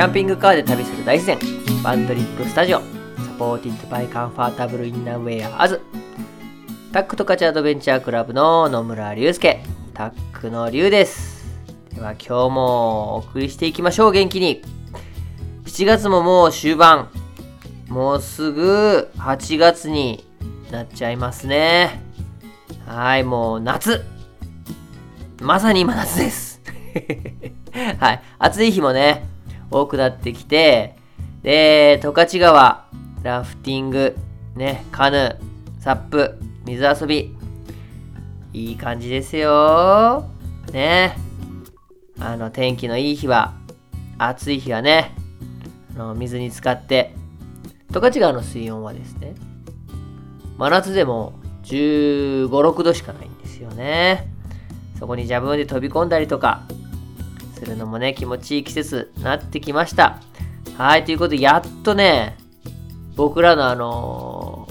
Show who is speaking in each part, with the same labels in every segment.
Speaker 1: キャンピングカーで旅する大自然バントリップスタジオ supported by comfortable innerwear アズ。タックとカチアドベンチャークラブの野村隆介。タックの龍です。では今日もお送りしていきましょう元気に。7月ももう終盤。もうすぐ8月になっちゃいますね。はいもう夏。まさに今夏です。はい暑い日もね多くなってきて、で、十勝川、ラフティング、ね、カヌー、サップ、水遊び、いい感じですよ。ね。あの、天気のいい日は、暑い日はね、あの水に浸かって、十勝川の水温はですね、真夏でも15、6度しかないんですよね。そこにジャブンで飛び込んだりとか、するのもね、気持ちいい季節になってきました。はい、ということで、やっとね、僕らのあの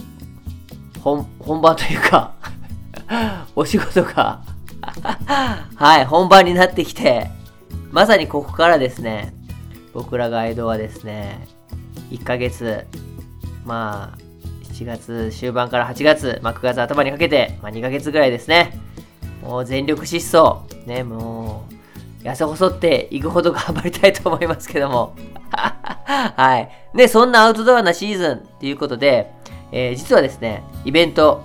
Speaker 1: ー、本、本番というか お仕事が はい、本番になってきて、まさにここからですね、僕らガイドはですね、1ヶ月、まあ、7月終盤から8月、まあ、9月頭にかけて、まあ、2ヶ月ぐらいですね。もう全力疾走。ね、もう、痩せ細っていくほど頑張りたいと思いますけども。はい。で、そんなアウトドアなシーズンということで、えー、実はですね、イベント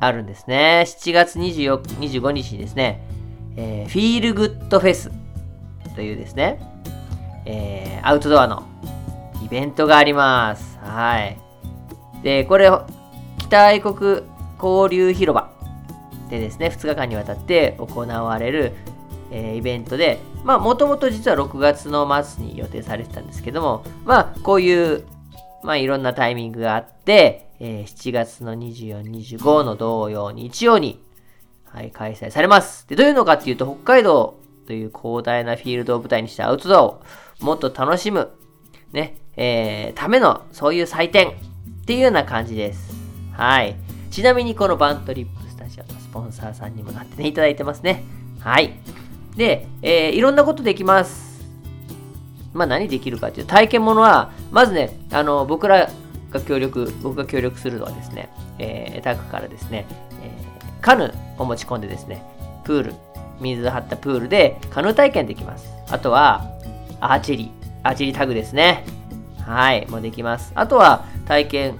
Speaker 1: あるんですね。7月24 25日にですね、えー、フィールグッドフェスというですね、えー、アウトドアのイベントがあります。はい。で、これ、北愛国交流広場でですね、2日間にわたって行われるえー、イベントで、まあ、もともと実は6月の末に予定されてたんですけども、まあ、こういう、まあ、いろんなタイミングがあって、えー、7月の24、25の同様日曜に、はい、開催されます。で、どういうのかっていうと、北海道という広大なフィールドを舞台にしたアウトドアをもっと楽しむ、ね、えー、ための、そういう祭典っていうような感じです。はい。ちなみにこのバントリップスタジオのスポンサーさんにもなってね、いただいてますね。はい。で、えー、いろんなことできます。まあ何できるかっていう体験ものは、まずね、あの、僕らが協力、僕が協力するのはですね、えー、タックからですね、えー、カヌーを持ち込んでですね、プール、水張ったプールでカヌー体験できます。あとは、アーチェリー、アーチェリータグですね。はい、もうできます。あとは、体験、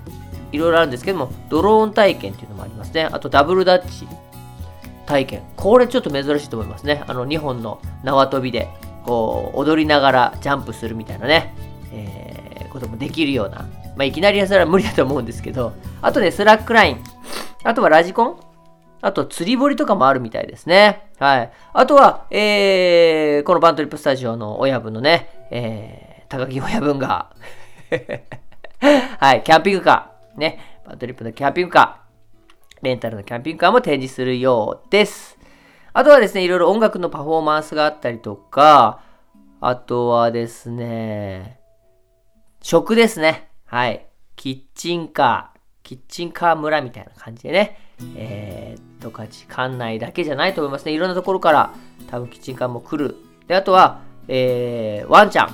Speaker 1: いろいろあるんですけども、ドローン体験っていうのもありますね。あと、ダブルダッチ体験。これちょっと珍しいと思いますね。あの、2本の縄跳びで、こう、踊りながらジャンプするみたいなね、えー、こともできるような。まあ、いきなりそれは無理だと思うんですけど、あとね、スラックライン。あとはラジコンあと、釣り堀とかもあるみたいですね。はい。あとは、えー、このバントリップスタジオの親分のね、えー、高木親分が はい、キャンピングカー。ね、バントリップのキャンピングカー。レンタルのキャンピングカーも展示するようです。あとはですね、いろいろ音楽のパフォーマンスがあったりとか、あとはですね、食ですね。はい。キッチンカー、キッチンカー村みたいな感じでね、えー、とか、館内だけじゃないと思いますね。いろんなところから多分キッチンカーも来る。で、あとは、えー、ワンちゃん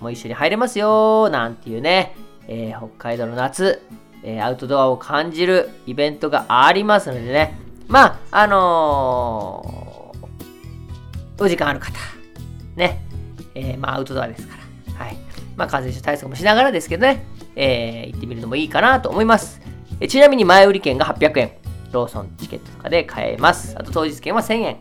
Speaker 1: も一緒に入れますよなんていうね、えー、北海道の夏、え、アウトドアを感じるイベントがありますのでね、まあ、あのー、お時間ある方、ね、えー、まあ、アウトドアですから、はい。まあ、感染症対策もしながらですけどね、えー、行ってみるのもいいかなと思います。えちなみに前売り券が800円、ローソンチケットとかで買えます。あと当日券は1000円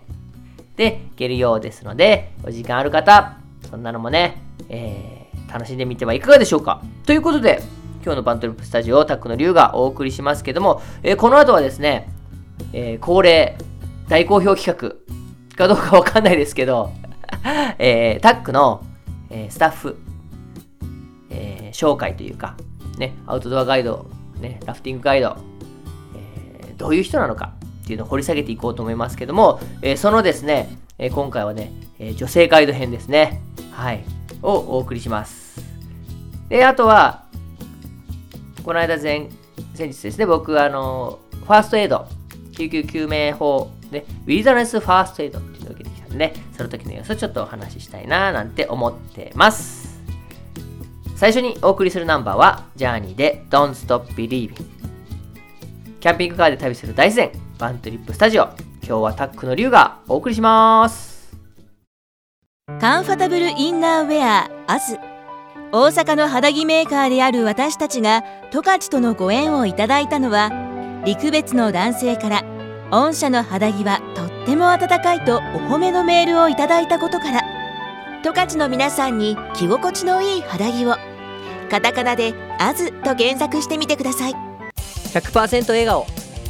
Speaker 1: で行けるようですので、お時間ある方、そんなのもね、え、楽しんでみてはいかがでしょうか。ということで、今日のバントリップスタジオタックの龍がお送りしますけども、えー、この後はですね、えー、恒例大好評企画かどうかわかんないですけど、えー、タックの、え、スタッフ、え、紹介というか、ね、アウトドアガイド、ね、ラフティングガイド、え、どういう人なのかっていうのを掘り下げていこうと思いますけども、え、そのですね、え、今回はね、え、女性ガイド編ですね、はい、をお送りします。で、あとは、この間前、先日ですね、僕、あの、ファーストエイド、救急救命法、ね、ウィザネスファーストエイドっていうのを受けてきたんで、ね、その時の様子をちょっとお話ししたいななんて思ってます。
Speaker 2: 最初にお送りするナンバーは、ジャーニーで Don't Stop Believing。キャンピングカーで旅する大自然、バントリップスタジオ。今日はタックの龍がお送りします。
Speaker 3: カンファタブルインナーウェアアズ大阪の肌着メーカーである私たちが十勝とのご縁をいただいたのは陸別の男性から御社の肌着はとっても暖かいとお褒めのメールをいただいたことから十勝の皆さんに着心地のいい肌着をカタカナで「アズと検索してみてください
Speaker 2: 100%笑顔、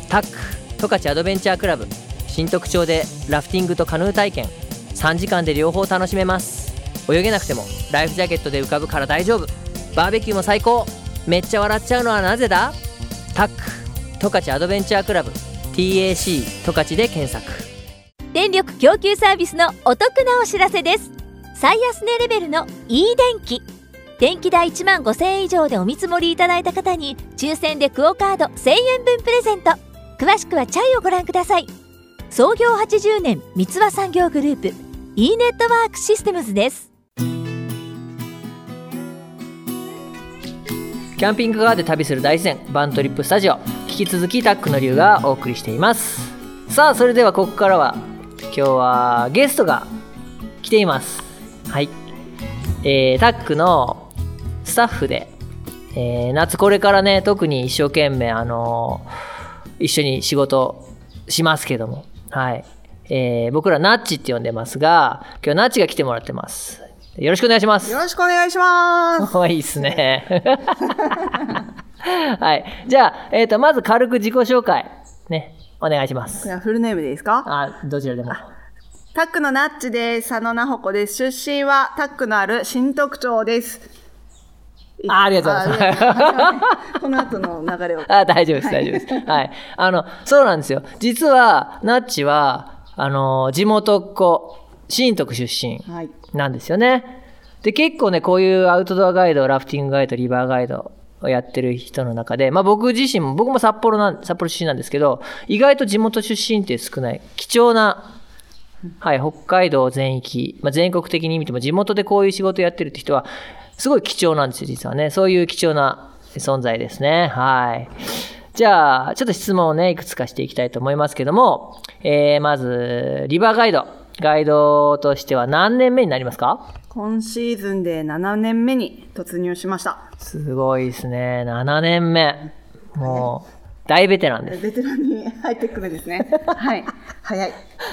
Speaker 2: タック、十勝アドベンチャークラブ。新特徴でラフティングとカヌー体験。3時間で両方楽しめます。泳げなくてもライフジャケットで浮かぶから大丈夫。バーベキューも最高。めっちゃ笑っちゃうのはなぜだ？タック、十勝アドベンチャークラブ。TAC 十勝で検索。
Speaker 3: 電力供給サービスのお得なお知らせです。最安値レベルの e 電気。電気代1万5000円以上でお見積もりいただいた方に抽選でクオカード1000円分プレゼント。詳しくはチャイをご覧ください。創業80年三和産業グループ。e ネットワークシステムズです。
Speaker 2: キャンピングカーで旅する大自然バントリップスタジオ。引き続きタックの龍がお送りしています。さあそれではここからは今日はゲストが来ています。はい、えー、タックのスタッフで、えー夏これからね特に一生懸命あのー一緒に仕事しますけども。はい、えー僕らナッチって呼んでますが今日ナッチが来てもらってます。よろしくお願いします
Speaker 4: よろしくお願いします。
Speaker 2: いいっすね。はい。じゃあ、えっ、と、まず軽く自己紹介、ね、お願いします。
Speaker 4: フルネームでいいですか？
Speaker 2: あ、どちらでも。
Speaker 4: タックのナッチです。佐野奈穂子です。出身はタックのある新特徴です。
Speaker 2: あありがとうございます
Speaker 4: この後の流れを。
Speaker 2: あ、大丈夫です、
Speaker 4: はい
Speaker 2: 大丈夫です。はい。あの、そうなんですよ。実は、ナッチは、あの、地元っ子、新徳出身
Speaker 4: はい。
Speaker 2: なんですよね。で、結構ね、こういうアウトドアガイド、ラフティングガイド、リバーガイドをやってる人の中で、まあ僕自身も、僕も札幌なん、札幌出身なんですけど、意外と地元出身って少ない、貴重な、はい、北海道全域、まあ、全国的に見ても地元でこういう仕事やってるって人は、すごい貴重なんですよ、実はね。そういう貴重な存在ですね。はい。じゃあ、ちょっと質問をね、いくつかしていきたいと思いますけども、えー、まず、リバーガイド。ガイドとしては何年目になりますか？
Speaker 4: 今シーズンで7年目に突入しました。
Speaker 2: すごいですね。7年目。もう、大ベテランです。
Speaker 4: ベテランに入ってくるんですね。はい。早い。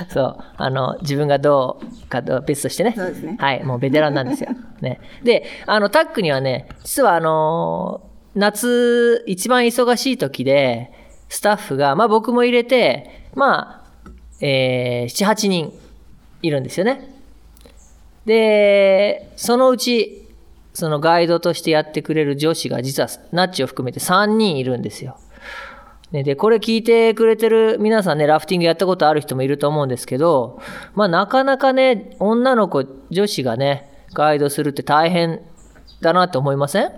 Speaker 2: そう。あの、自分がどうかと別としてね。
Speaker 4: そうですね
Speaker 2: はい。もうベテランなんですよ。ね。で、あの、タックにはね、実はあの、夏、一番忙しい時で、スタッフが、まあ僕も入れて、まあ、えー、7、8人いるんですよね。で、そのうち、そのガイドとしてやってくれる女子が実はナッチを含めて3人いるんですよ。で、これ聞いてくれてる皆さんね、ラフティングやったことある人もいると思うんですけど、まあなかなかね、女の子、女子がね、ガイドするって大変だなって思いません？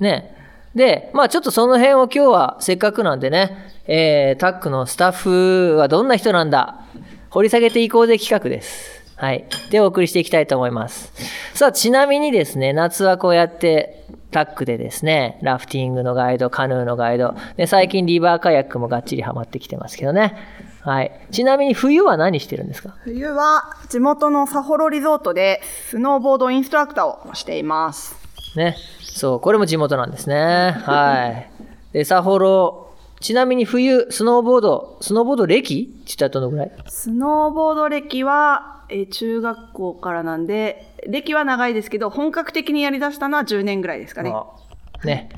Speaker 2: ね。で、まあちょっとその辺を今日はせっかくなんでね、えー、タックのスタッフはどんな人なんだ？掘り下げていこうぜ企画です。はい。で、お送りしていきたいと思います。さあ、ちなみにですね、夏はこうやって、タックでですね、ラフティングのガイド、カヌーのガイド、で最近リバーカヤックもがっちりハマってきてますけどね。はい。ちなみに冬は何してるんですか？
Speaker 4: 冬は地元のサホロリゾートでスノーボードインストラクターをしています。
Speaker 2: ね。そう、これも地元なんですね。はい。で、サホロ、ちなみに冬、スノーボード、スノーボード歴って言ったらどのぐらい？
Speaker 4: スノーボード歴は、えー中学校からなんで、歴は長いですけど、本格的にやりだしたのは10年ぐらいですかね。
Speaker 2: あね。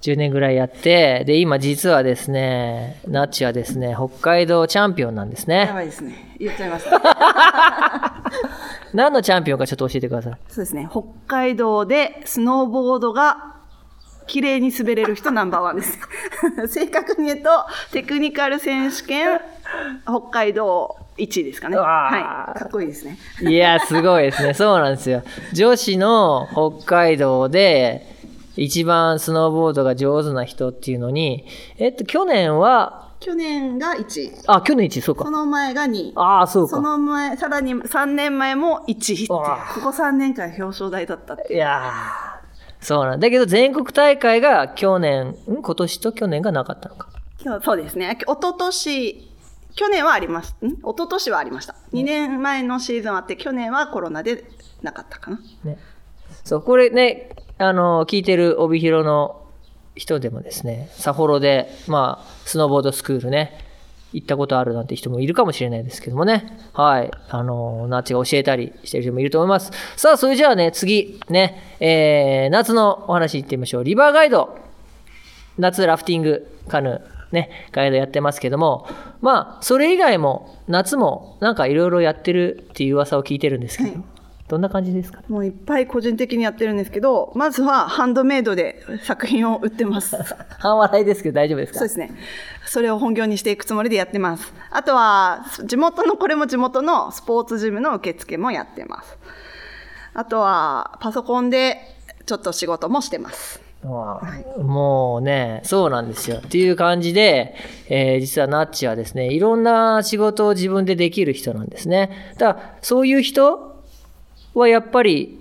Speaker 2: 10年ぐらいやって、で、今実はですね、ナッチはですね、北海道チャンピオンなんです
Speaker 4: や
Speaker 2: ね。
Speaker 4: ばいですね。言っちゃいました。
Speaker 2: 何のチャンピオンかちょっと教えてください。
Speaker 4: そうですね。北海道でスノーボードが綺麗に滑れる人ナンバーワンです。正確に言うと、テクニカル選手権、北海道1位ですかね。はい。かっこいいですね。
Speaker 2: いや、すごいですね。そうなんですよ。女子の北海道で、一番スノーボードが上手な人っていうのに、えっと、去年は、
Speaker 4: 去年が1位。
Speaker 2: あ、去年1位、そうか。
Speaker 4: その前が2位。
Speaker 2: ああ、そう
Speaker 4: そ
Speaker 2: か。
Speaker 4: の前、さらに3年前も1位っていう。ここ3年間表彰台だったっていう。
Speaker 2: いやそうなんだけど全国大会が去年、ん？今年と去年がなかったのか。
Speaker 4: 今日そうですね。一昨年去年はありました。ん？一昨年はありました。2年前のシーズンあって、去年はコロナでなかったかな。
Speaker 2: ね。そう、これね、あの、聞いてる帯広の人でもですね、札幌で、まあ、スノーボードスクールね、行ったことあるなんて人もいるかもしれないですけどもね。はい。あの、ナッチが教えたりしてる人もいると思います。さあ、それじゃあね、次、ね、えー、夏のお話行ってみましょう。リバーガイド。夏ラフティング、カヌー、ね、ガイドやってますけども、まあ、それ以外も、夏も、なんかいろいろやってるっていう噂を聞いてるんですけど、
Speaker 4: はい
Speaker 2: どんな感じですか？
Speaker 4: もういっぱい個人的にやってるんですけど、まずはハンドメイドで作品を売ってます。
Speaker 2: 半笑いですけど大丈夫ですか？
Speaker 4: そうですね。それを本業にしていくつもりでやってます。あとは、地元の、これも地元のスポーツジムの受付もやってます。あとは、パソコンでちょっと仕事もしてます。
Speaker 2: まあもうね、そうなんですよ。っていう感じで、えー実はナッチはですね、いろんな仕事を自分でできる人なんですね。だから、そういう人はやっぱり、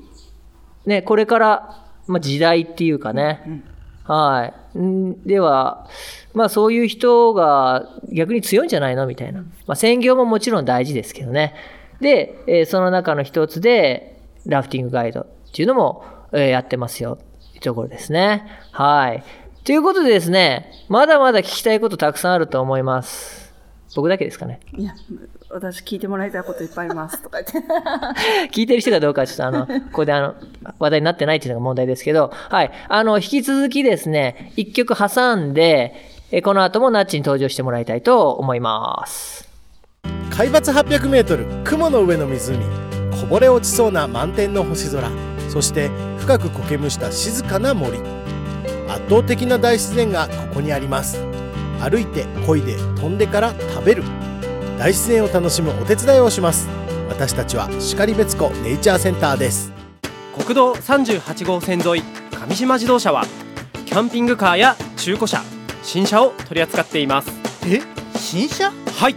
Speaker 2: ね、これから、まあ、時代っていうかね、はい。んでは、まあそういう人が逆に強いんじゃないのみたいな。まあ専業ももちろん大事ですけどね。で、えーその中の一つで、ラフティングガイドっていうのも、えーやってますよ。っていうところですね。はい。ということでですね、まだまだ聞きたいことたくさんあると思います。僕だけですかね。
Speaker 4: いや、私聞いてもらいたいこといっぱいありますとか言って。
Speaker 2: 聞いてる人がどうかちょっとあの、ここであの、話題になってないっていうのが問題ですけど、はい。あの、引き続きですね、一曲挟んで、えこの後もナッチに登場してもらいたいと思います。
Speaker 5: 海抜 800m 雲の上の湖こぼれ落ちそうな満天の星空そして深く苔むした静かな森圧倒的な大自然がここにあります歩いて漕いで飛んでから食べる大自然を楽しむお手伝いをします。私たちは然別湖ネイチャーセンターです。
Speaker 6: 国道38号線沿い上島自動車はキャンピングカーや中古車新車を取り扱っています。
Speaker 7: え？新車？
Speaker 6: はい。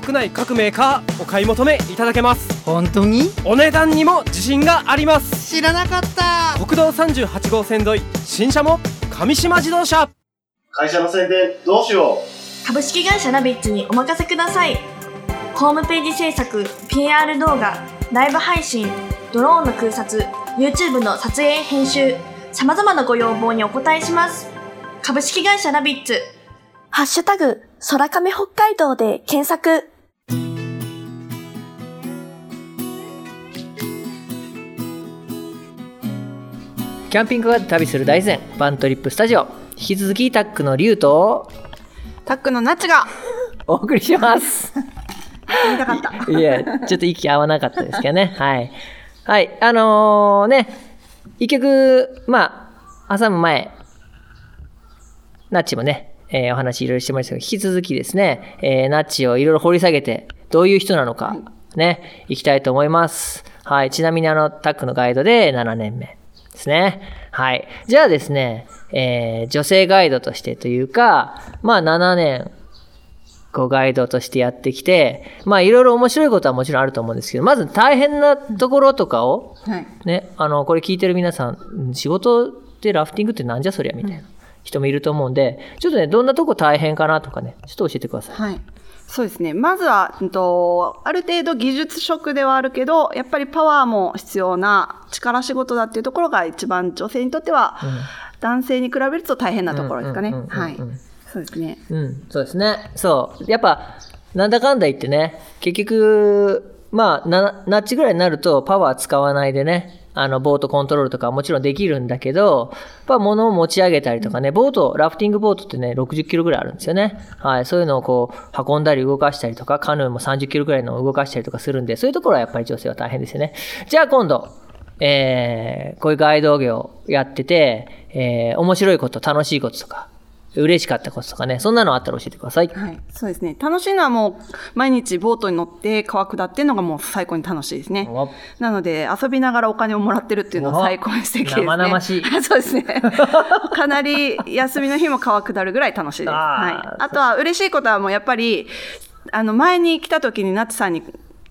Speaker 6: 国内各メーカーお買い求めいただけます。
Speaker 7: 本当に？
Speaker 6: お値段にも自信があります。
Speaker 7: 知らなかった。
Speaker 6: 国道38号線沿い新車も上島自動車。
Speaker 5: 会社の宣伝どうしよ
Speaker 8: 株式会社ラビッツにお任せください。ホームページ制作 PR 動画ライブ配信ドローンの空撮 YouTube の撮影編集さまざまなご要望にお答えします。株式会社ラビッツ。ハッシュタグ空亀北海道で検索。
Speaker 2: キャンピングカーで旅する大自然、バントリップスタジオ。引き続きタックのリュウと
Speaker 4: タックのナッチが
Speaker 2: お送りします。
Speaker 4: 言いたかった。
Speaker 2: いや、ちょっと息合わなかったですけどね。はい。はい。あのーね、一曲、まあ、挟む前、ナッチもね、えーお話いろいろしてましたけど、引き続きですね、えーナッチをいろいろ掘り下げて、どういう人なのか、ね、いきたいと思います。はい。ちなみにあの、タックのガイドで7年目ですね。はい。じゃあですね、えー女性ガイドとしてというか、まあ7年、こうガイドとしてやってきて、まあいろいろ面白いことはもちろんあると思うんですけど、まず大変なところとかを、
Speaker 4: はい。
Speaker 2: ね、あの、これ聞いてる皆さん仕事でラフティングってなんじゃそりゃみたいな人もいると思うんで、ちょっとね、どんなとこ大変かなとかね、ちょっと教えてください。
Speaker 4: はい。そうですね。まずは、うんと、ある程度技術職ではあるけど、やっぱりパワーも必要な力仕事だっていうところが一番女性にとっては、男性に比べると大変なところですかね。はい。そうですね。
Speaker 2: うん、そうですね。そう。やっぱ、なんだかんだ言ってね、結局、まあ、な、ナッチぐらいになるとパワー使わないでね、あの、ボートコントロールとかはもちろんできるんだけど、やっぱ物を持ち上げたりとかね、ボート、ラフティングボートってね、60キロぐらいあるんですよね。はい。そういうのをこう、運んだり動かしたりとか、カヌーも30キロぐらいのを動かしたりとかするんで、そういうところはやっぱり女性は大変ですよね。じゃあ今度、えー、こういうガイド業やってて、えー、面白いこと、楽しいこととか、嬉しかったこととかね、そんなのあったら教えてください。
Speaker 4: はい。そうですね。楽しいのはもう、毎日ボートに乗って川下っていうのがもう最高に楽しいですね。
Speaker 2: お
Speaker 4: なので、遊びながらお金をもらってるっていうのは最高に素敵ですね。
Speaker 2: 生々しい
Speaker 4: そうですね。かなり休みの日も川下るぐらい楽しいです。はい。あとは嬉しいことはもうやっぱり、あの、前に来た時にナッツさんに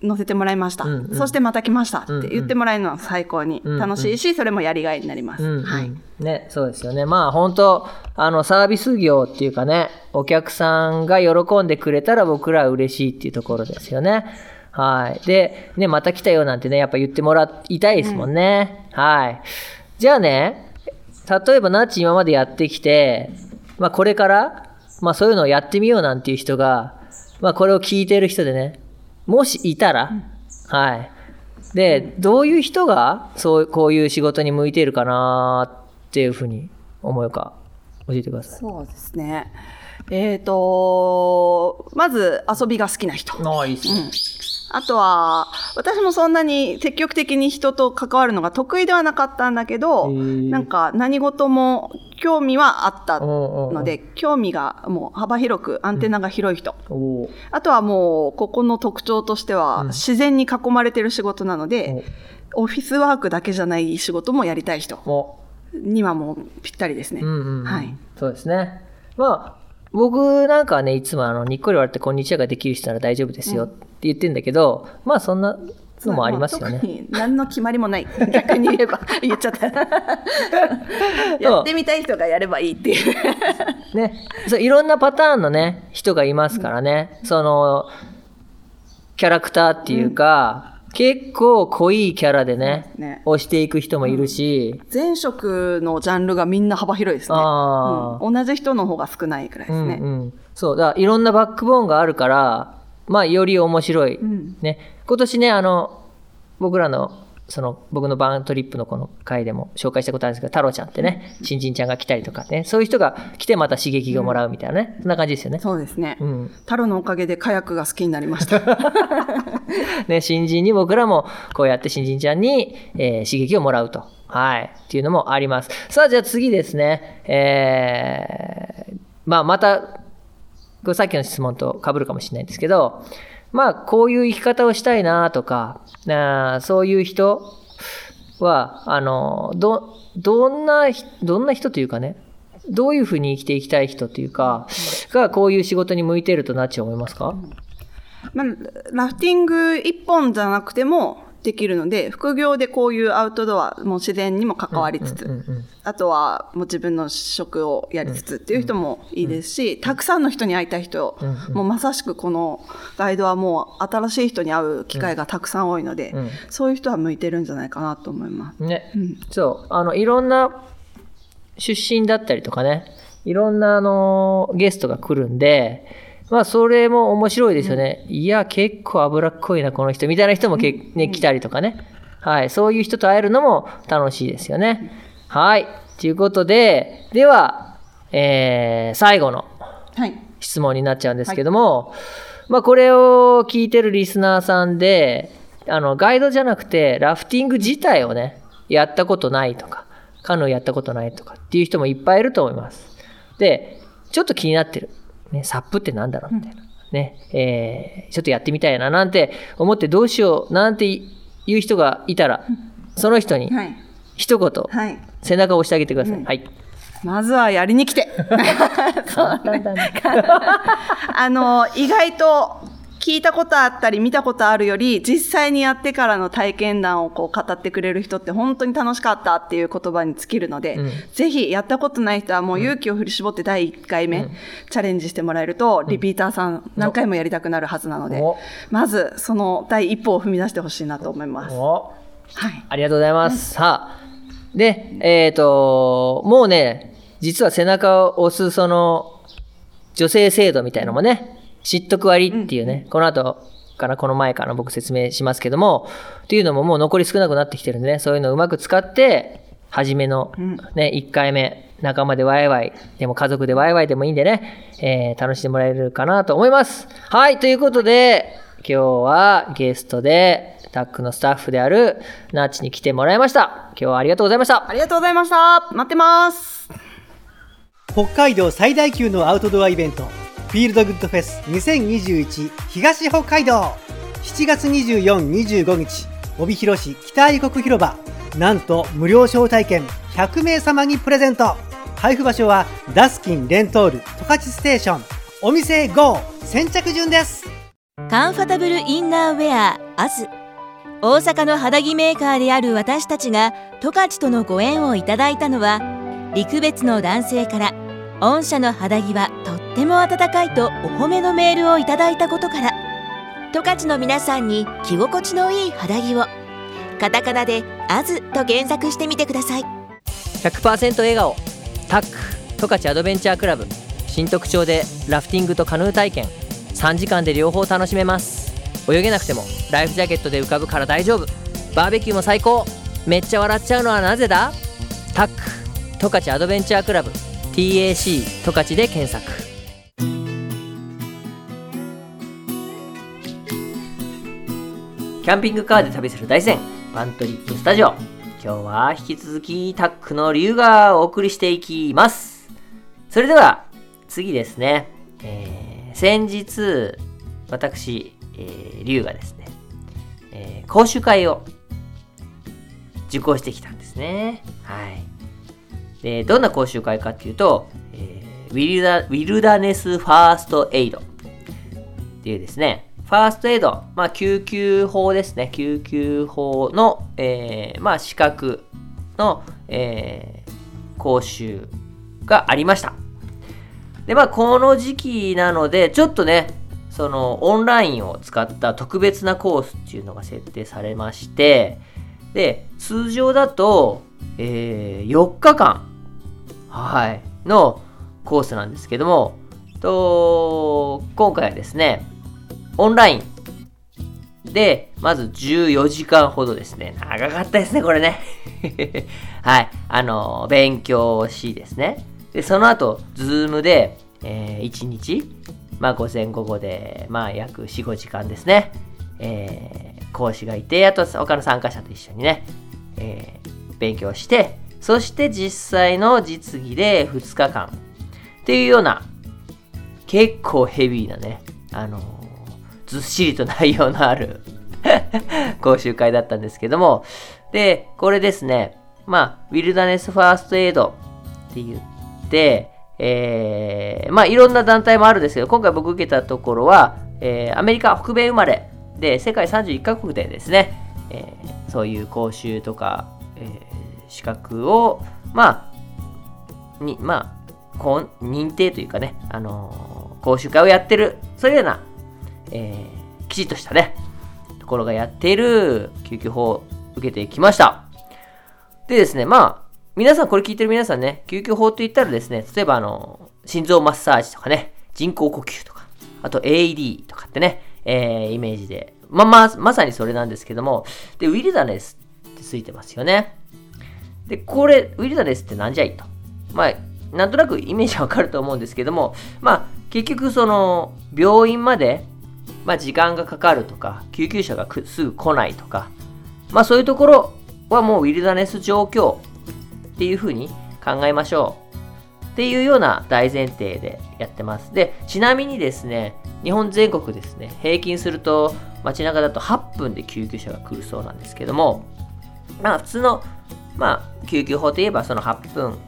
Speaker 4: 乗せてもらいました、
Speaker 2: うんうん
Speaker 4: そしてまた来ました
Speaker 2: うんうん
Speaker 4: って言ってもらえるのは最高に楽しいし、それもやりがいになります。
Speaker 2: うんうん
Speaker 4: はい。
Speaker 2: ね、そうですよね。まあ本当あのサービス業っていうかね、お客さんが喜んでくれたら僕らは嬉しいっていうところですよね。はい。で、ね、また来たよなんてね、やっぱ言ってもらいたいですもんね。はい。じゃあね、例えばナッチ今までやってきて、まあこれから、まあそういうのをやってみようなんていう人が、まあこれを聞いてる人でね、もしいたら、はい。で、どういう人が、そう、こういう仕事に向いているかなっていうふうに思うか、教えてください。
Speaker 4: そうですね。えっ、と、まず遊びが好きな人。
Speaker 2: ああ、いいっすね。
Speaker 4: あとは、私もそんなに積極的に人と関わるのが得意ではなかったんだけど、なんか何事も興味はあった
Speaker 2: うんうんうん
Speaker 4: ので、興味がもう幅広くアンテナが広い人。
Speaker 2: おー
Speaker 4: あとはもう、ここの特徴としては、
Speaker 2: うん
Speaker 4: 自然に囲まれてる仕事なので、オフィスワークだけじゃない仕事もやりたい人
Speaker 2: お
Speaker 4: にはもうぴったりですね。
Speaker 2: うんうんうん
Speaker 4: はい。
Speaker 2: そうですね。まあ、僕なんかはね、いつもあの、にっこり笑ってこんにちはができる人なら大丈夫ですよって言ってんだけど、まあそんなのもありますよね。
Speaker 4: 何の決まりもない。逆に言えば、言っちゃった。やってみたい人がやればいいっていう。
Speaker 2: ね、そういろんなパターンのね人がいますからね、そのキャラクターっていうか、結構濃いキャラでね
Speaker 4: ね。
Speaker 2: 押していく人もいるし、
Speaker 4: 前職のジャンルがみんな幅広いですね。うん。同じ人の方が少ないくらいですね。
Speaker 2: うんうん、そうだいろんなバックボーンがあるからまあより面白い、
Speaker 4: ん。
Speaker 2: ね。今年ねあの僕らのその僕のバーントリップのこの回でも紹介したことあるんですけど太郎ちゃんってね新人ちゃんが来たりとかねそういう人が来てまた刺激をもらうみたいなね、そんな感じですよね。
Speaker 4: そうですね。
Speaker 2: うん
Speaker 4: 太郎のおかげでカヤックが好きになりました。
Speaker 2: ね、新人に僕らもこうやって新人ちゃんに、えー刺激をもらうと。はい。っていうのもあります。さあ、じゃあ次ですね。えーまあ、また、これさっきの質問と被るかもしれないんですけど、まあ、こういう生き方をしたいなとか、あそういう人は、あの、ど、どんな、どんな人というかね、どういうふうに生きていきたい人というか、がこういう仕事に向いているとなっちゃ思いますか、
Speaker 4: まあ、ラフティング一本じゃなくてもできるので、副業でこういうアウトドアも自然にも関わりつつ、あとはもう自分の職をやりつつっていう人もいいですし、たくさんの人に会いたい人、
Speaker 2: うん
Speaker 4: もうまさしくこのガイドはもう新しい人に会う機会がたくさん多いので、
Speaker 2: うん
Speaker 4: そういう人は向いてるんじゃないかなと思います。
Speaker 2: ね、
Speaker 4: うん。
Speaker 2: そう、あの、いろんな出身だったりとかね、いろんなあの、ゲストが来るんで、まあ、それも面白いですよね。いや、結構脂っこいな、この人、みたいな人もけ、ね、来たりとかね。はい、そういう人と会えるのも楽しいですよね。はい、ということで、では、えー、最後の
Speaker 4: はい。
Speaker 2: 質問になっちゃうんですけども、まあこれを聞いてるリスナーさんで、あの、ガイドじゃなくて、ラフティング自体をね、やったことないとか、カヌーやったことないとかっていう人もいっぱいいると思います。で、ちょっと気になってる。ね、サップってなんだろう？みたいな。ね、えーちょっとやってみたいななんて思ってどうしようなんていう人がいたら、その人に
Speaker 4: はい。
Speaker 2: 一言、
Speaker 4: はい。
Speaker 2: 背中を押してあげてください。はい。
Speaker 4: まずはやりに来て。
Speaker 2: 簡単だね。
Speaker 4: あの、意外と聞いたことあったり見たことあるより、実際にやってからの体験談をこう語ってくれる人って本当に楽しかったっていう言葉に尽きるので、
Speaker 2: うん
Speaker 4: ぜひやったことない人はもう勇気を振り絞って第1回目、チャレンジしてもらえると、リピーターさん何回もやりたくなるはずなので、
Speaker 2: お
Speaker 4: まずその第一歩を踏み出してほしいなと思います。
Speaker 2: お
Speaker 4: はい。
Speaker 2: ありがとうございます。さあ。で、えっ、と、もうね、実は背中を押すその、女性制度みたいのもね、知っとく割っていうね、この後からこの前から僕説明しますけども、っていうのももう残り少なくなってきてるんでね、そういうのをうまく使って、初めの
Speaker 4: うん
Speaker 2: ね、1回目、仲間でワイワイ、でも家族でワイワイでもいいんでね、えー楽しんでもらえるかなと思います。はい、ということで、今日はゲストで、タックのスタッフであるナッチに来てもらいました。今日はありがとうございました
Speaker 4: あ。りがとうございました。待ってます。
Speaker 9: 北海道最大級のアウトドアイベントフィールドグッドフェス2021東北海道。7月2425日帯広市北愛国広場。なんと無料招待券100名様にプレゼント。配布場所はダスキンレントール十勝ステーション。お店 GO 先着順です。
Speaker 3: カンファタブルインナーウェアアズ大阪の肌着メーカーである私たちが十勝とのご縁をいただいたのは陸別の男性から。御社の肌着はとっても暖かいとお褒めのメールをいただいたことから十勝の皆さんに着心地のいい肌着をカタカナで「アズと検索してみてください。
Speaker 1: 100%笑顔。タック。十勝アドベンチャークラブ。新特徴でラフティングとカヌー体験。3時間で両方楽しめます。泳げなくてもライフジャケットで浮かぶから大丈夫。バーベキューも最高。めっちゃ笑っちゃうのはなぜだ？タック。十勝アドベンチャークラブ。TAC 十勝で検索。キャンピングカーで旅する大山パントリップスタジオ。今日は引き続きタックの龍がお送りしていきます。それでは次ですね、えー、先日私、えー、龍がですね、えー、講習会を受講してきたんですね。はい。でどんな講習会かっていうと、えー、ウィルダウィルダネスファーストエイドっていうですねファーストエイド、まあ、救急法ですね。救急法の、えー、まあ、資格の、えー、講習がありました。で、まあ、この時期なので、ちょっとね、その、オンラインを使った特別なコースっていうのが設定されまして、で、通常だと、えー、4日間、はい、のコースなんですけども、と、今回はですね、オンラインで、まず14時間ほどですね。長かったですね、これね。はい。あの、勉強しですね。で、その後、ズームで、えー、1日、まあ、午前午後で、まあ、約4、5時間ですね。えー、講師がいて、あと他の参加者と一緒にね、えー、勉強して、そして実際の実技で2日間っていうような、結構ヘビーなね、あのずっしりと内容のある 講習会だったんですけども、で、これですね、まあ、ウィルダネスファーストエイドって言って、えー、まあ、いろんな団体もあるんですけど、今回僕受けたところは、えー、アメリカ、北米生まれで、世界31カ国でですね、えー、そういう講習とか、えー、資格を、まあ、に、まあ、認定というかね、あのー、講習会をやってる、そういうようなえー、きちっとしたね、ところがやっている救急法を受けてきました。でですね、まあ、皆さん、これ聞いてる皆さんね、救急法といったらですね、例えばあの、心臓マッサージとかね、人工呼吸とか、あと AED とかってね、えー、イメージで、まま、まさにそれなんですけども、で、ウィルダネスってついてますよね。で、これ、ウィルダネスって何じゃいと。まあ、なんとなくイメージはわかると思うんですけども、まあ、結局その、病院までまあ、時間がかかるとか、救急車がすぐ来ないとか、まあ、そういうところはもうウィルダネス状況っていうふうに考えましょう。っていうような大前提でやってます。で、ちなみにですね、日本全国ですね、平均すると街中だと8分で救急車が来るそうなんですけども、まあ普通の、まあ救急法といえばその8分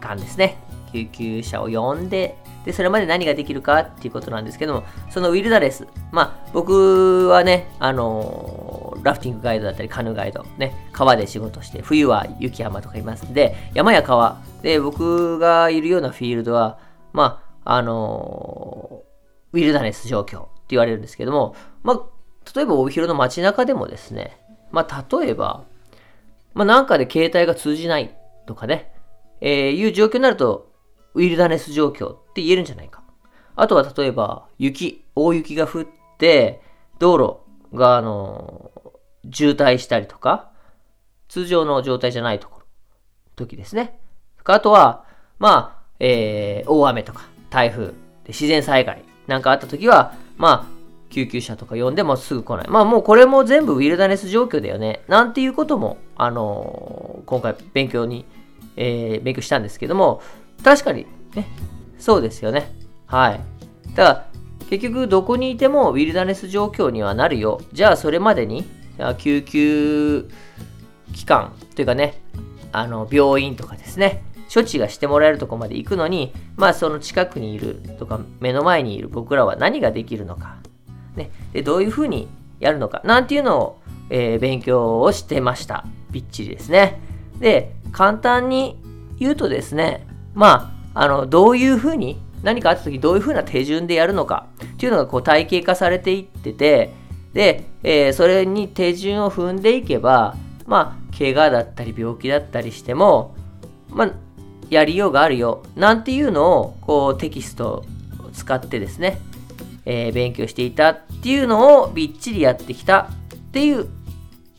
Speaker 1: 間ですね、救急車を呼んでで、それまで何ができるかっていうことなんですけども、そのウィルダレス、まあ、僕はね、あのー、ラフティングガイドだったり、カヌーガイド、ね、川で仕事して、冬は雪山とかいますんで、山や川、で、僕がいるようなフィールドは、まあ、あのー、ウィルダネス状況って言われるんですけども、まあ、例えば帯広の街中でもですね、まあ、例えば、まあ、なんかで携帯が通じないとかね、えー、いう状況になると、ウィルダネス状況って言えるんじゃないか。あとは例えば、雪、大雪が降って、道路が、あの、渋滞したりとか、通常の状態じゃないところ、時ですね。あとは、まあ、えー、大雨とか、台風、自然災害なんかあった時は、まあ、救急車とか呼んでもすぐ来ない。まあもうこれも全部ウィルダネス状況だよね。なんていうことも、あのー、今回勉強に、えー、勉強したんですけども、確かにね、そうですよね。はい。だから、結局どこにいてもウィルダネス状況にはなるよ。じゃあそれまでに、救急機関というかね、あの、病院とかですね、処置がしてもらえるとこまで行くのに、まあその近くにいるとか目の前にいる僕らは何ができるのか。ね、でどういうふうに、やるのか、なんていうのを、えー勉強をしてました。びっちりですね。で、簡単に言うとですね、まあ、あの、どういうふうに、何かあった時どういうふうな手順でやるのかっていうのがこう体系化されていってて、で、えーそれに手順を踏んでいけば、まあ、怪我だったり病気だったりしても、まあ、やりようがあるよ、なんていうのを、こう、テキストを使ってですね、えー勉強していたっていうのをびっちりやってきたっていう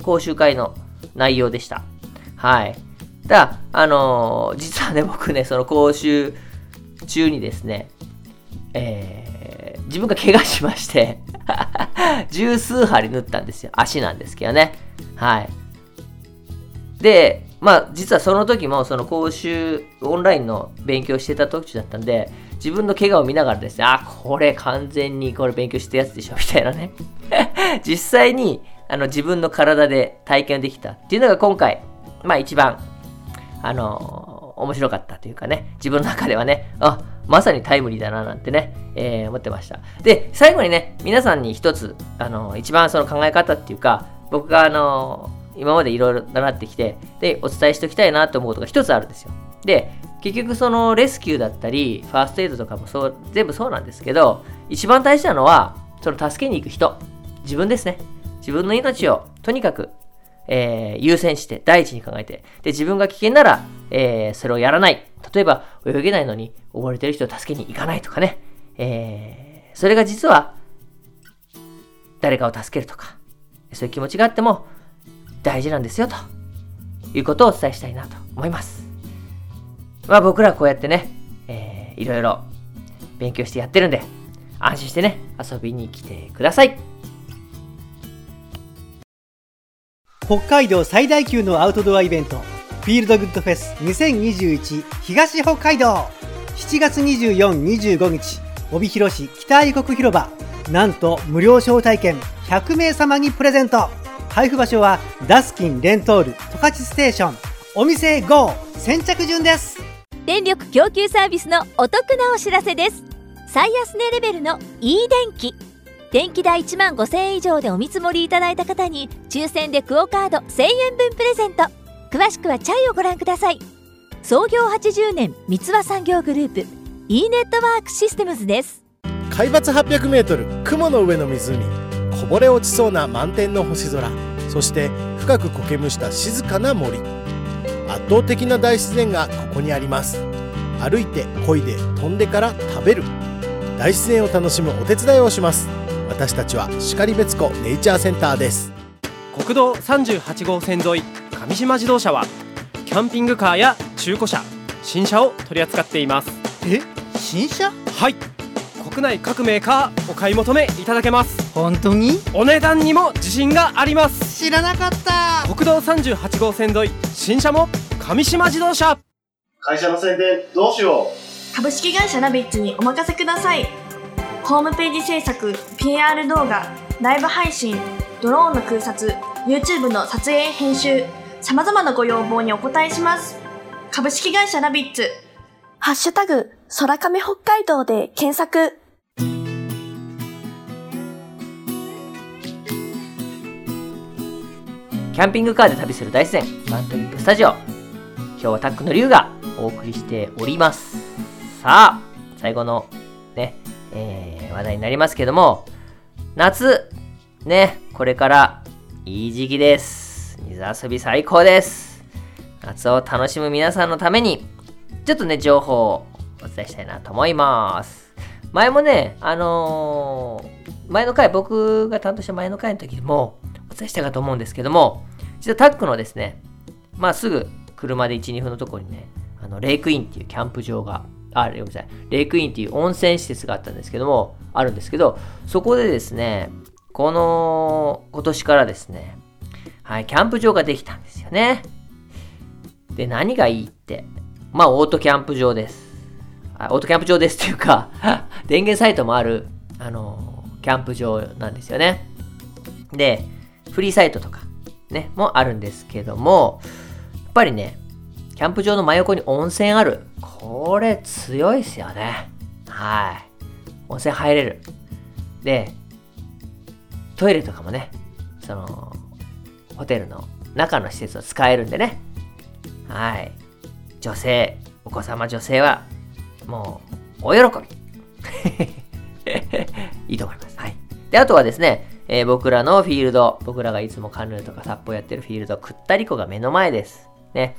Speaker 1: 講習会の内容でした。はい。だあのー実はね、僕ね、その講習中にですね、えー自分が怪我しまして、十数針縫ったんですよ。足なんですけどね。はい。で、まあ、実はその時も、その講習、オンラインの勉強してた時だったんで、自分の怪我を見ながらですね、あ、これ完全にこれ勉強してたやつでしょ、みたいなね。実際に、あの、自分の体で体験できたっていうのが今回、まあ一番、あのー面白かったというかね、自分の中ではね、あ、まさにタイムリーだななんてね、えー思ってました。で、最後にね、皆さんに一つ、あのー一番その考え方っていうか、僕があのー今までいろいろ習ってきて、で、お伝えしておきたいなと思うことが一つあるんですよ。で、結局そのレスキューだったり、ファーストエイドとかもそう、全部そうなんですけど、一番大事なのは、その助けに行く人、自分ですね。自分の命をとにかくえー優先して第一に考えて、で、自分が危険なら、えーそれをやらない。例えば、泳げないのに溺れてる人を助けに行かないとかね。えーそれが実は、誰かを助けるとか、そういう気持ちがあっても大事なんですよ、ということをお伝えしたいなと思います。まあ僕らこうやってね、えーいろいろ勉強してやってるんで、安心してね、遊びに来てください。
Speaker 9: 北海道最大級のアウトドアイベントフィールドグッドフェス2021東北海道。7月2425日帯広市北愛国広場。なんと無料招待券100名様にプレゼント。配布場所はダスキンレントール十勝ステーション。お店 GO 先着順です。
Speaker 3: 電力供給サービスのお得なお知らせです。最安値レベルの e 電気。電気代1万5000円以上でお見積もりいただいた方に抽選でクオカード1000円分プレゼント。詳しくはチャイをご覧ください。創業80年三ツ輪産業グループ e ネットワークシステムズです。
Speaker 5: 海抜 800m 雲の上の湖。こぼれ落ちそうな満天の星空。そして深く苔むした静かな森。圧倒的な大自然がここにあります。歩いて漕いで飛んでから食べる。大自然を楽しむお手伝いをします。私たちは然別湖ネイチャーセンターです。
Speaker 6: 国道38号線沿い上島自動車はキャンピングカーや中古車新車を取り扱っています。
Speaker 9: え？新車？
Speaker 6: はい。国内各メーカーお買い求めいただけます。
Speaker 9: 本当に？
Speaker 6: お値段にも自信があります。
Speaker 9: 知らなかった。
Speaker 6: 国道38号線沿い新車も上島自動車。
Speaker 10: 会社の宣伝どうしよ
Speaker 8: 株式会社ナビッツにお任せくださいホームページ制作 PR 動画ライブ配信ドローンの空撮 YouTube の撮影編集さまざまなご要望にお答えします。株式会社ナビッツ。ハッシュタグ空亀北海道で検索。
Speaker 1: キャンピングカーで旅する大自然マントリップスタジオ。今日はタックの龍がお送りしております。さあ最後のね、えー話題になりますけども夏ねこれからいい時期です。水遊び最高です。夏を楽しむ皆さんのためにちょっとね情報をお伝えしたいなと思います。前もねあのー前の回僕が担当した前の回の時もお伝えしたかと思うんですけども実はタックのですねまあすぐ車で1、2分のところにね、あのレイクインっていうキャンプ場が、あ、ごめんなさい、レイクインっていう温泉施設があったんですけども、あるんですけど、そこでですね、この、今年からですね、はい、キャンプ場ができたんですよね。で、何がいいって、まあ、オートキャンプ場です。あオートキャンプ場ですっていうか、電源サイトもある、あの、キャンプ場なんですよね。で、フリーサイトとか、ね、もあるんですけども、やっぱりね、キャンプ場の真横に温泉ある。これ強いですよね。はい。温泉入れる。で、トイレとかもね、その、ホテルの中の施設を使えるんでね。はい。女性、お子様女性は、もう、お喜び。いいと思います。はい。で、あとはですね、えー、僕らのフィールド、僕らがいつもカヌーとかサップをやってるフィールド、くったり湖が目の前です。ね。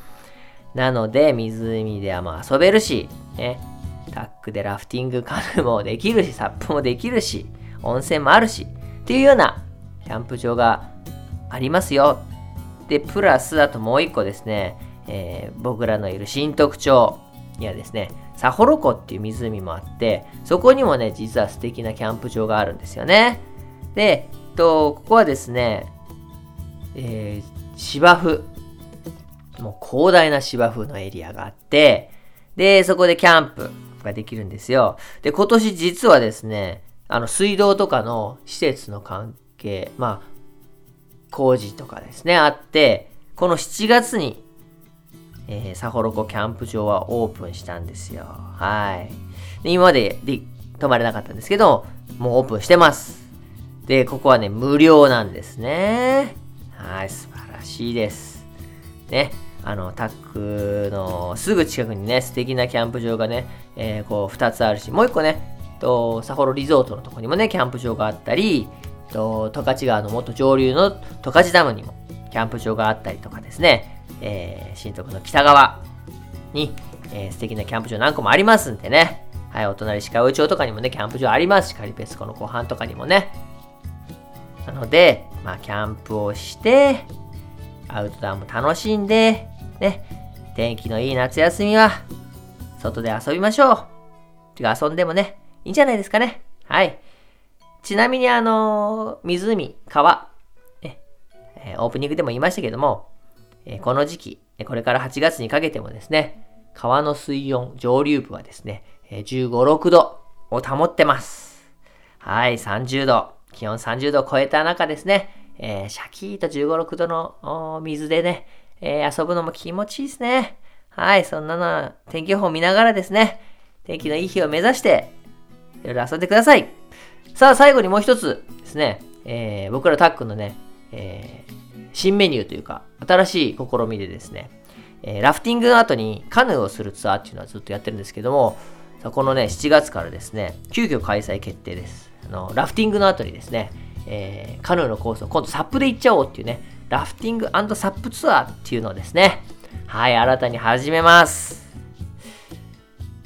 Speaker 1: なので、湖ではもう遊べるし、ね。タックでラフティングカヌーもできるし、サップもできるし、温泉もあるし、っていうようなキャンプ場がありますよ。で、プラス、あともう一個ですね、えー、僕らのいる新特徴にはですね、サホロ湖っていう湖もあって、そこにもね、実は素敵なキャンプ場があるんですよね。で、とここはですね、えー、芝生。もう広大な芝生のエリアがあって、で、そこでキャンプができるんですよ。で、今年実はですね、あの、水道とかの施設の関係、まあ、工事とかですね、あって、この7月にえー、サホロコキャンプ場はオープンしたんですよ。はい。で今までで泊まれなかったんですけど、もうオープンしてます。で、ここはね、無料なんですね。はい、素晴らしいです。ね、あの、タックのすぐ近くにね、素敵なキャンプ場がね、えー、こう、2つあるし、もう1個ね、と、サホロリゾートのとこにもね、キャンプ場があったり、と、十勝川の元上流の十勝ダムにもキャンプ場があったりとかですね、えー、新徳の北側に、えー、素敵なキャンプ場何個もありますんでね。はい、お隣鹿追町とかにもね、キャンプ場ありますし、カリペスコの湖畔とかにもね。なので、まあ、キャンプをして、アウトドアも楽しんで、ね、天気のいい夏休みは、外で遊びましょう。てか遊んでもね、いいんじゃないですかね。はい。ちなみにあのー、湖、川、ね、オープニングでも言いましたけども、この時期、これから8月にかけてもですね、川の水温、上流部はですね、15、6度を保ってます。はい、30度、気温30度を超えた中ですね、えー、シャキーと15、6度の水でね、えー、遊ぶのも気持ちいいですね。はい、そんなの天気予報見ながらですね、天気のいい日を目指して、いろいろ遊んでください。さあ、最後にもう一つですね、えー、僕らタックのね、えー、新メニューというか、新しい試みでですね、えー、ラフティングの後にカヌーをするツアーっていうのはずっとやってるんですけども、このね、7月からですね、急遽開催決定です。あのラフティングの後にですね、えー、カヌーのコースを今度サップで行っちゃおうっていうね、ラフティングサップツアーっていうのをですね、はい、新たに始めます。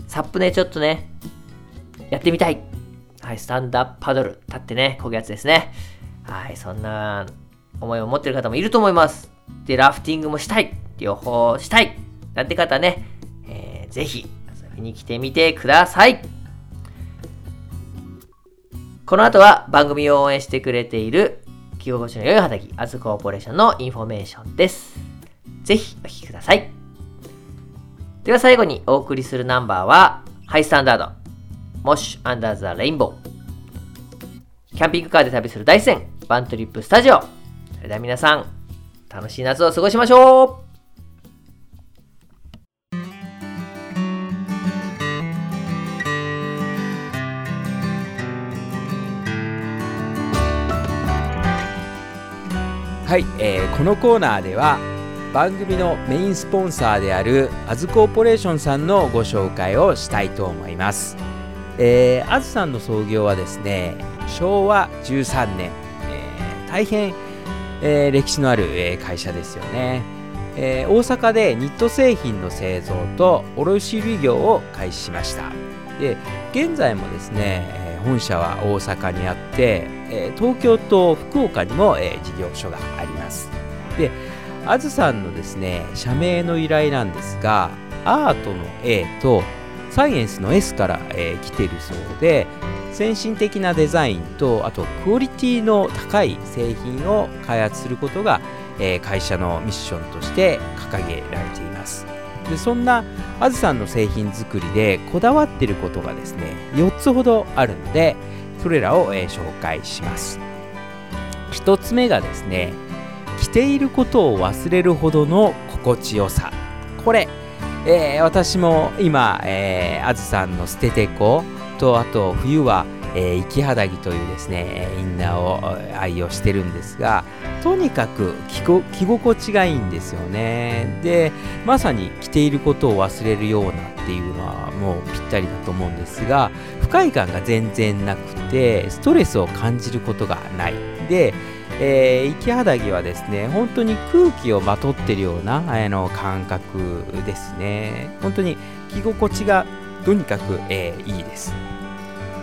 Speaker 1: サップね、ちょっとね、やってみたい。はい、スタンダップパドル、立ってね、こぐやつですね。はい、そんな思いを持ってる方もいると思います。で、ラフティングもしたい、両方したい、なんて方ね、えー、ぜひ遊びに来てみてください。この後は番組を応援してくれている着心地の良い畑、アズコーポレーションのインフォメーションです。ぜひお聴きください。では最後にお送りするナンバーは、 Hi-STANDARD、Mosh Under The Rainbow。キャンピングカーで旅する大自然、バントリップスタジオ。それでは皆さん、楽しい夏を過ごしましょう
Speaker 11: はい、えー、このコーナーでは番組のメインスポンサーであるアズコーポレーションさんのご紹介をしたいと思います。えー、アズさんの創業はですね昭和13年、えー、大変えー、歴史のある、え、会社ですよね、え、大阪でニット製品の製造と卸売業を開始しましたで現在もですね、本社は大阪にあって、え東京と福岡にも、え事業所があります。であずさんのですね社名の由来なんですがアートの A とサイエンスの S から、え来ているそうで先進的なデザインとあとクオリティの高い製品を開発することが、え、会社のミッションとして掲げられています。でそんなあずさんの製品作りでこだわっていることがですね4つほどあるのでそれらを、えー、紹介します。1つ目がですね着ていることを忘れるほどの心地よさ。これ、えー、私も今、えー、あずさんの捨ててことあと冬は、えー、生き肌着というですねインナーを愛用してるんですがとにかく着心地がいいんですよねでまさに着ていることを忘れるようなっていうのはもうぴったりだと思うんですが不快感が全然なくてストレスを感じることがないでえー、生き肌着はですね、本当に空気をまとってるようなあの感覚ですね。本当に着心地がとにかく、えー、いいです。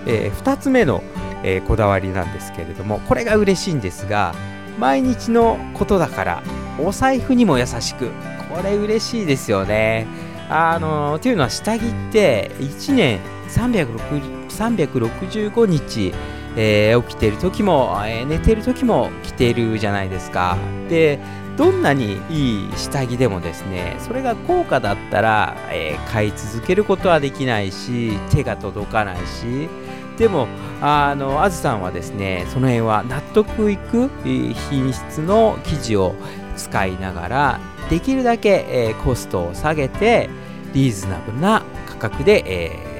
Speaker 11: えー、2つ目の、えー、こだわりなんですけれども、これが嬉しいんですが、毎日のことだから、お財布にも優しく、これ嬉しいですよね。あのー、というのは下着って1年365日、えー、起きてる時も、えー、寝てる時も着てるじゃないですか。で、どんなにいい下着でもですね、それが高価だったら、えー、買い続けることはできないし、手が届かないし、でも、あの、あずさんはですね、その辺は納得いく品質の生地を使いながら、できるだけ、えー、コストを下げて、リーズナブルな価格で、えー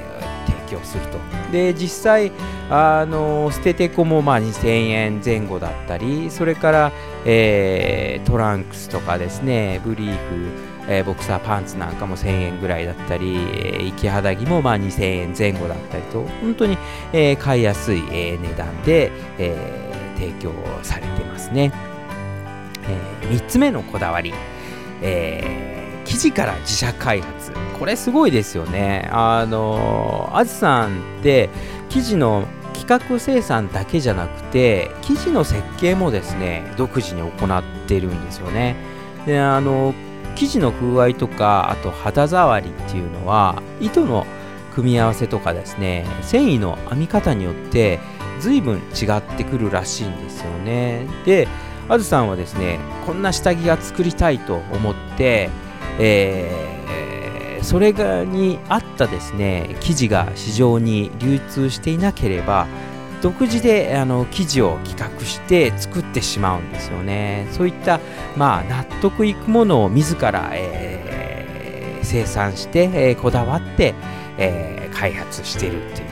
Speaker 11: 提供すると。で実際あの捨ててこもまあ2000円前後だったりそれから、えー、トランクスとかですねブリーフえー、ボクサーパンツなんかも1000円ぐらいだったり、えー、生肌着もまあ2000円前後だったりと本当に、えー、買いやすい、えー、値段で、えー、提供されてますね、えー、3つ目のこだわり、えー、生地から自社開発これすごいですよね。あの、あずさんって生地の企画生産だけじゃなくて生地の設計もですね独自に行ってるんですよね。であの生地の風合いとかあと肌触りっていうのは糸の組み合わせとかですね繊維の編み方によって随分違ってくるらしいんですよね。であずさんはですねこんな下着が作りたいと思って、えーそれがに合ったですね生地が市場に流通していなければ独自であの生地を企画して作ってしまうんですよね。そういった、まあ、納得いくものを自ら、えー、生産して、えー、こだわって、えー、開発しているっていう、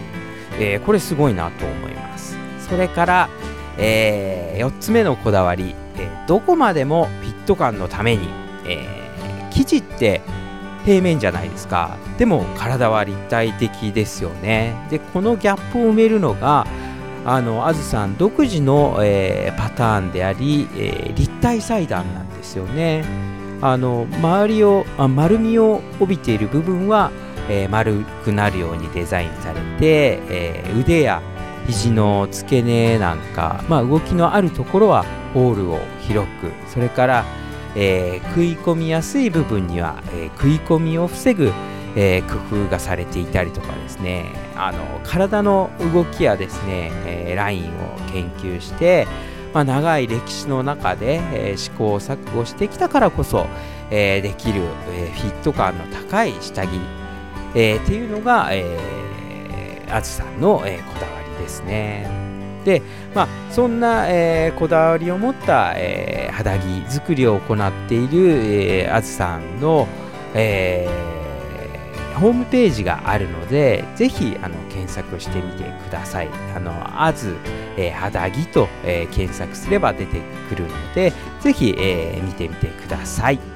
Speaker 11: えこれすごいなと思います。それから、え4つ目のこだわり、えどこまでもフィット感のために、え生地って平面じゃないですか。でも体は立体的ですよね。でこのギャップを埋めるのがあのあずさん独自の、えー、パターンであり、えー、立体裁断なんですよね。あの周りをあ丸みを帯びている部分は、えー、丸くなるようにデザインされて、えー、腕や肘の付け根なんか、まあ、動きのあるところはホールを広くそれからえー、食い込みやすい部分には、えー、食い込みを防ぐ、えー、工夫がされていたりとかですねあの体の動きやですね、えラインを研究して、まあ、長い歴史の中で、え試行錯誤してきたからこそ、えできる、えフィット感の高い下着、えっていうのが、えー、あずさんの、えこだわりですね。で、まあ、そんな、えー、こだわりを持った、えー、肌着作りを行っている、えー、あずさんの、えー、ホームページがあるので、ぜひあの検索してみてください。あのあず、えー、肌着と、えー、検索すれば出てくるので、ぜひ、えー、見てみてください。